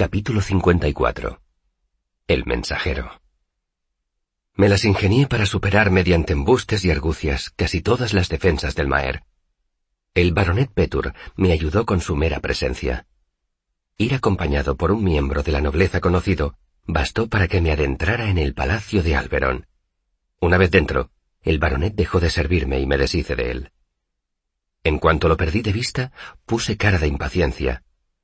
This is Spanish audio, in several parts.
Capítulo 54 El mensajero Me las ingenié para superar mediante embustes y argucias casi todas las defensas del Maer. El baronet Petur me ayudó con su mera presencia. Ir acompañado por un miembro de la nobleza conocido bastó para que me adentrara en el palacio de Alberon. Una vez dentro, el baronet dejó de servirme y me deshice de él. En cuanto lo perdí de vista, puse cara de impaciencia.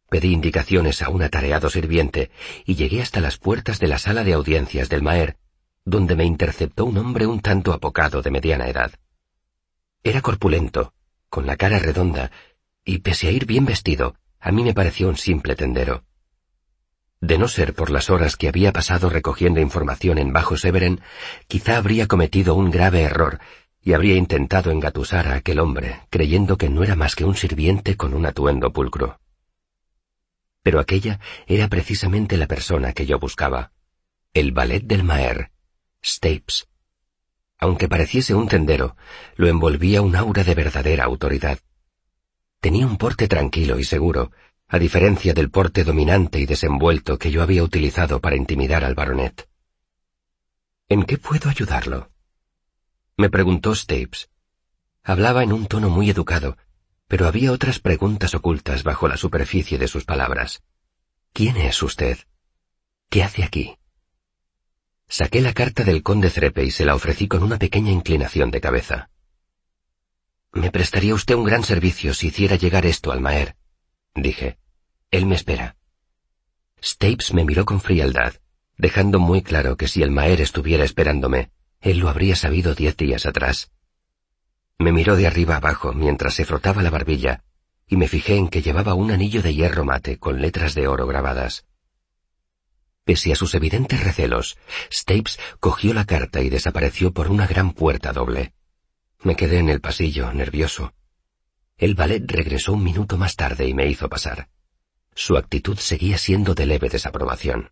Pedí indicaciones a un atareado sirviente y llegué hasta las puertas de la sala de audiencias del Maer, donde me interceptó un hombre un tanto apocado de mediana edad. Era corpulento, con la cara redonda, y pese a ir bien vestido, a mí me pareció un simple tendero. De no ser por las horas que había pasado recogiendo información en Bajo Severen, quizá habría cometido un grave error y habría intentado engatusar a aquel hombre, creyendo que no era más que un sirviente con un atuendo pulcro. Pero aquella era precisamente la persona que yo buscaba. El ballet del Maer, Stapes. Aunque pareciese un tendero, lo envolvía un aura de verdadera autoridad. Tenía un porte tranquilo y seguro, a diferencia del porte dominante y desenvuelto que yo había utilizado para intimidar al baronet. ¿En qué puedo ayudarlo? Me preguntó Stapes. Hablaba en un tono muy educado, pero había otras preguntas ocultas bajo la superficie de sus palabras. ¿Quién es usted? ¿Qué hace aquí? Saqué la carta del conde Crepe y se la ofrecí con una pequeña inclinación de cabeza. Me prestaría usted un gran servicio si hiciera llegar esto al Maer, dije. Él me espera. Stapes me miró con frialdad, dejando muy claro que si el Maer estuviera esperándome, él lo habría sabido diez días atrás. Me miró de arriba abajo mientras se frotaba la barbilla, y me fijé en que llevaba un anillo de hierro mate con letras de oro grabadas. Pese a sus evidentes recelos, Stapes cogió la carta y desapareció por una gran puerta doble. Me quedé en el pasillo, nervioso. El ballet regresó un minuto más tarde y me hizo pasar. Su actitud seguía siendo de leve desaprobación.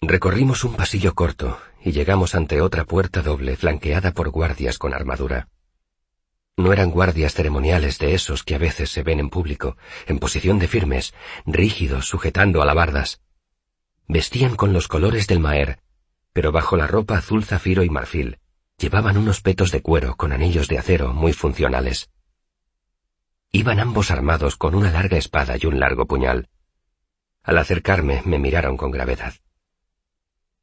Recorrimos un pasillo corto y llegamos ante otra puerta doble flanqueada por guardias con armadura. No eran guardias ceremoniales de esos que a veces se ven en público, en posición de firmes, rígidos, sujetando alabardas. Vestían con los colores del Maer, pero bajo la ropa azul zafiro y marfil, llevaban unos petos de cuero con anillos de acero muy funcionales. Iban ambos armados con una larga espada y un largo puñal. Al acercarme me miraron con gravedad.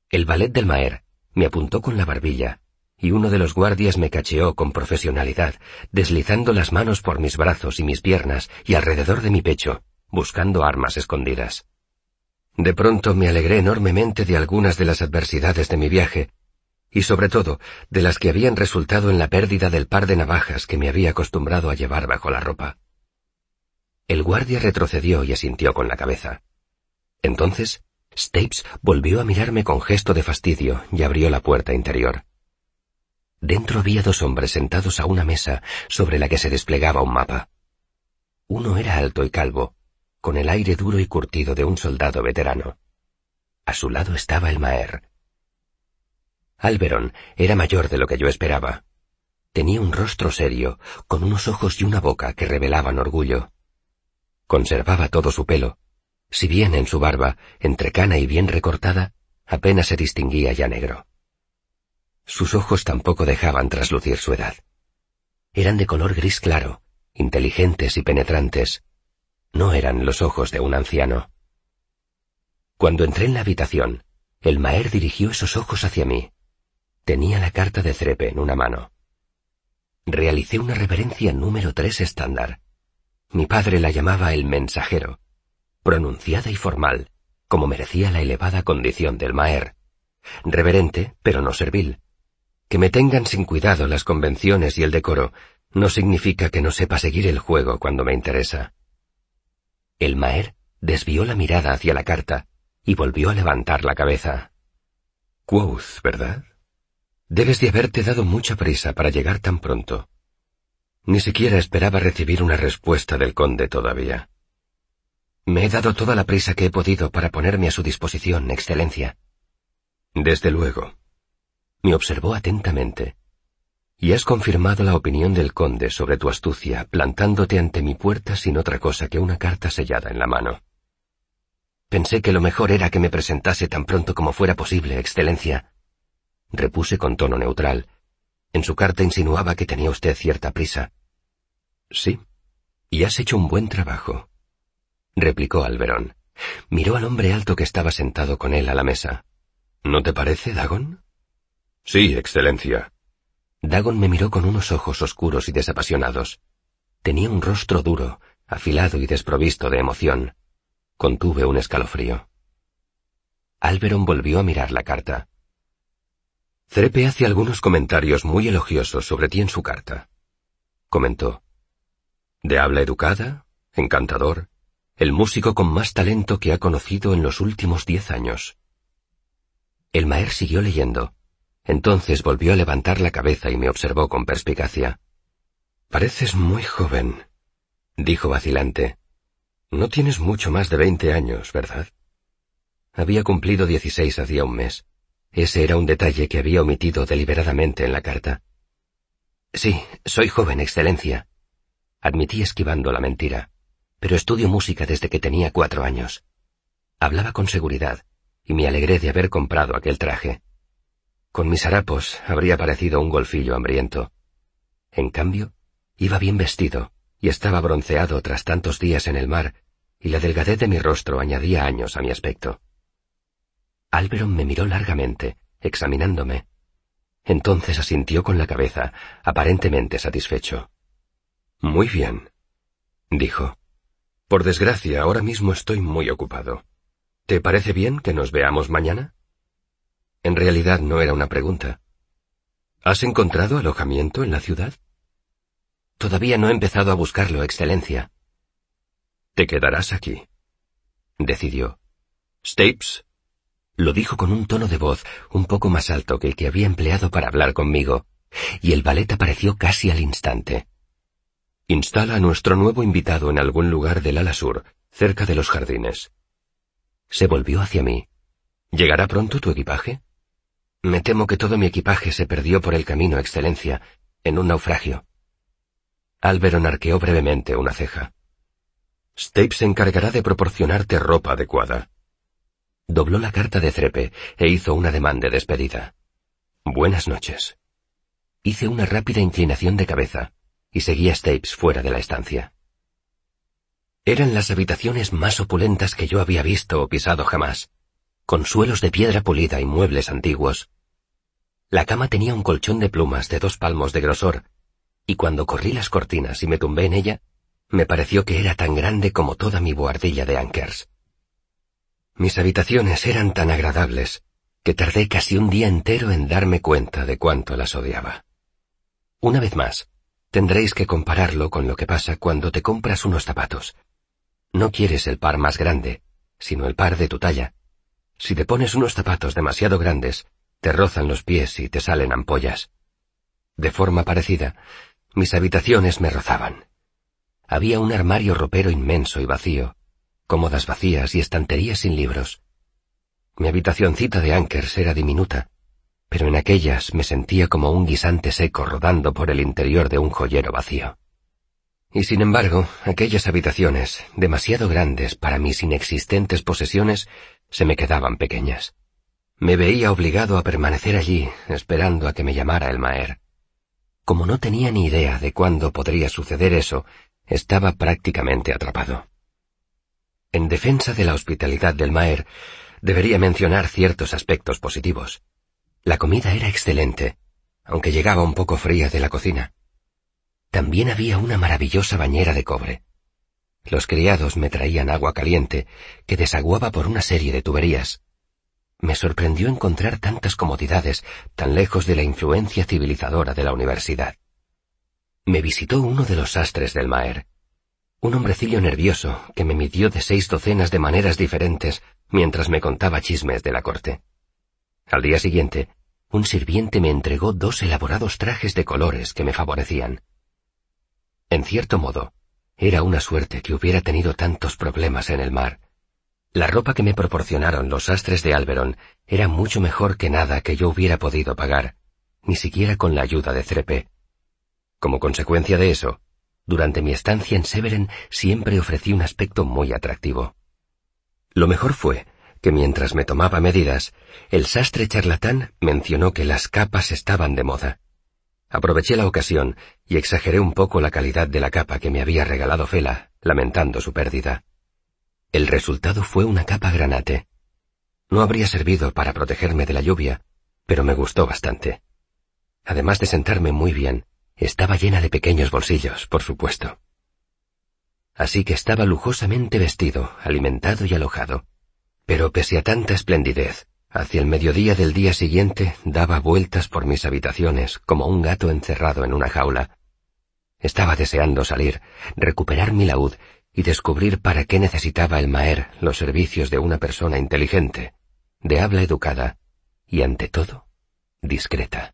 El ballet del Maer me apuntó con la barbilla, y uno de los guardias me cacheó con profesionalidad, deslizando las manos por mis brazos y mis piernas y alrededor de mi pecho, buscando armas escondidas. De pronto me alegré enormemente de algunas de las adversidades de mi viaje, y sobre todo de las que habían resultado en la pérdida del par de navajas que me había acostumbrado a llevar bajo la ropa. El guardia retrocedió y asintió con la cabeza. Entonces, Stapes volvió a mirarme con gesto de fastidio y abrió la puerta interior. Dentro había dos hombres sentados a una mesa sobre la que se desplegaba un mapa. Uno era alto y calvo, con el aire duro y curtido de un soldado veterano. A su lado estaba el Maer, Alberon era mayor de lo que yo esperaba. Tenía un rostro serio, con unos ojos y una boca que revelaban orgullo. Conservaba todo su pelo, si bien en su barba, entre cana y bien recortada, apenas se distinguía ya negro. Sus ojos tampoco dejaban traslucir su edad. Eran de color gris claro, inteligentes y penetrantes. No eran los ojos de un anciano. Cuando entré en la habitación, el Maer dirigió esos ojos hacia mí. Tenía la carta de Crepe en una mano. Realicé una reverencia número tres estándar. Mi padre la llamaba el mensajero, pronunciada y formal, como merecía la elevada condición del Maer. Reverente, pero no servil. Que me tengan sin cuidado las convenciones y el decoro no significa que no sepa seguir el juego cuando me interesa. El Maer desvió la mirada hacia la carta y volvió a levantar la cabeza. Quoth, ¿verdad? Debes de haberte dado mucha prisa para llegar tan pronto. Ni siquiera esperaba recibir una respuesta del conde todavía. Me he dado toda la prisa que he podido para ponerme a su disposición, Excelencia. Desde luego. Me observó atentamente. Y has confirmado la opinión del conde sobre tu astucia, plantándote ante mi puerta sin otra cosa que una carta sellada en la mano. Pensé que lo mejor era que me presentase tan pronto como fuera posible, Excelencia. Repuse con tono neutral. En su carta insinuaba que tenía usted cierta prisa. Sí, y has hecho un buen trabajo, replicó Alberón. Miró al hombre alto que estaba sentado con él a la mesa. ¿No te parece, Dagon? Sí, Excelencia. Dagon me miró con unos ojos oscuros y desapasionados. Tenía un rostro duro, afilado y desprovisto de emoción. Contuve un escalofrío. Alberon volvió a mirar la carta. Trepe hace algunos comentarios muy elogiosos sobre ti en su carta. Comentó. De habla educada, encantador, el músico con más talento que ha conocido en los últimos diez años. El Maer siguió leyendo. Entonces volvió a levantar la cabeza y me observó con perspicacia. Pareces muy joven, dijo vacilante. No tienes mucho más de veinte años, ¿verdad? Había cumplido dieciséis hacía un mes. Ese era un detalle que había omitido deliberadamente en la carta. Sí, soy joven, Excelencia. Admití esquivando la mentira. Pero estudio música desde que tenía cuatro años. Hablaba con seguridad, y me alegré de haber comprado aquel traje. Con mis harapos habría parecido un golfillo hambriento. En cambio, iba bien vestido, y estaba bronceado tras tantos días en el mar, y la delgadez de mi rostro añadía años a mi aspecto. Alberon me miró largamente, examinándome. Entonces asintió con la cabeza, aparentemente satisfecho. Muy bien, dijo. Por desgracia, ahora mismo estoy muy ocupado. ¿Te parece bien que nos veamos mañana? En realidad no era una pregunta. ¿Has encontrado alojamiento en la ciudad? Todavía no he empezado a buscarlo, Excelencia. Te quedarás aquí, decidió. Stapes. Lo dijo con un tono de voz un poco más alto que el que había empleado para hablar conmigo, y el ballet apareció casi al instante. Instala a nuestro nuevo invitado en algún lugar del ala sur, cerca de los jardines. Se volvió hacia mí. ¿Llegará pronto tu equipaje? Me temo que todo mi equipaje se perdió por el camino, Excelencia, en un naufragio. Alberon arqueó brevemente una ceja. Stapes se encargará de proporcionarte ropa adecuada. Dobló la carta de Trepe e hizo una demanda de despedida. Buenas noches. Hice una rápida inclinación de cabeza y seguía Stapes fuera de la estancia. Eran las habitaciones más opulentas que yo había visto o pisado jamás, con suelos de piedra pulida y muebles antiguos. La cama tenía un colchón de plumas de dos palmos de grosor y cuando corrí las cortinas y me tumbé en ella, me pareció que era tan grande como toda mi boardilla de ankers. Mis habitaciones eran tan agradables que tardé casi un día entero en darme cuenta de cuánto las odiaba. Una vez más, tendréis que compararlo con lo que pasa cuando te compras unos zapatos. No quieres el par más grande, sino el par de tu talla. Si te pones unos zapatos demasiado grandes, te rozan los pies y te salen ampollas. De forma parecida, mis habitaciones me rozaban. Había un armario ropero inmenso y vacío, cómodas vacías y estanterías sin libros. Mi habitacioncita de Ankers era diminuta, pero en aquellas me sentía como un guisante seco rodando por el interior de un joyero vacío. Y sin embargo, aquellas habitaciones, demasiado grandes para mis inexistentes posesiones, se me quedaban pequeñas. Me veía obligado a permanecer allí, esperando a que me llamara el Maer. Como no tenía ni idea de cuándo podría suceder eso, estaba prácticamente atrapado. En defensa de la hospitalidad del Maer, debería mencionar ciertos aspectos positivos. La comida era excelente, aunque llegaba un poco fría de la cocina. También había una maravillosa bañera de cobre. Los criados me traían agua caliente, que desaguaba por una serie de tuberías, me sorprendió encontrar tantas comodidades tan lejos de la influencia civilizadora de la universidad. Me visitó uno de los sastres del Maer, un hombrecillo nervioso que me midió de seis docenas de maneras diferentes mientras me contaba chismes de la corte. Al día siguiente, un sirviente me entregó dos elaborados trajes de colores que me favorecían. En cierto modo, era una suerte que hubiera tenido tantos problemas en el mar, la ropa que me proporcionaron los sastres de Alberon era mucho mejor que nada que yo hubiera podido pagar, ni siquiera con la ayuda de Trepe. Como consecuencia de eso, durante mi estancia en Severen siempre ofrecí un aspecto muy atractivo. Lo mejor fue que mientras me tomaba medidas, el sastre charlatán mencionó que las capas estaban de moda. Aproveché la ocasión y exageré un poco la calidad de la capa que me había regalado Fela, lamentando su pérdida. El resultado fue una capa granate. No habría servido para protegerme de la lluvia, pero me gustó bastante. Además de sentarme muy bien, estaba llena de pequeños bolsillos, por supuesto. Así que estaba lujosamente vestido, alimentado y alojado. Pero pese a tanta esplendidez, hacia el mediodía del día siguiente daba vueltas por mis habitaciones como un gato encerrado en una jaula. Estaba deseando salir, recuperar mi laúd y descubrir para qué necesitaba el Maer los servicios de una persona inteligente, de habla educada y, ante todo, discreta.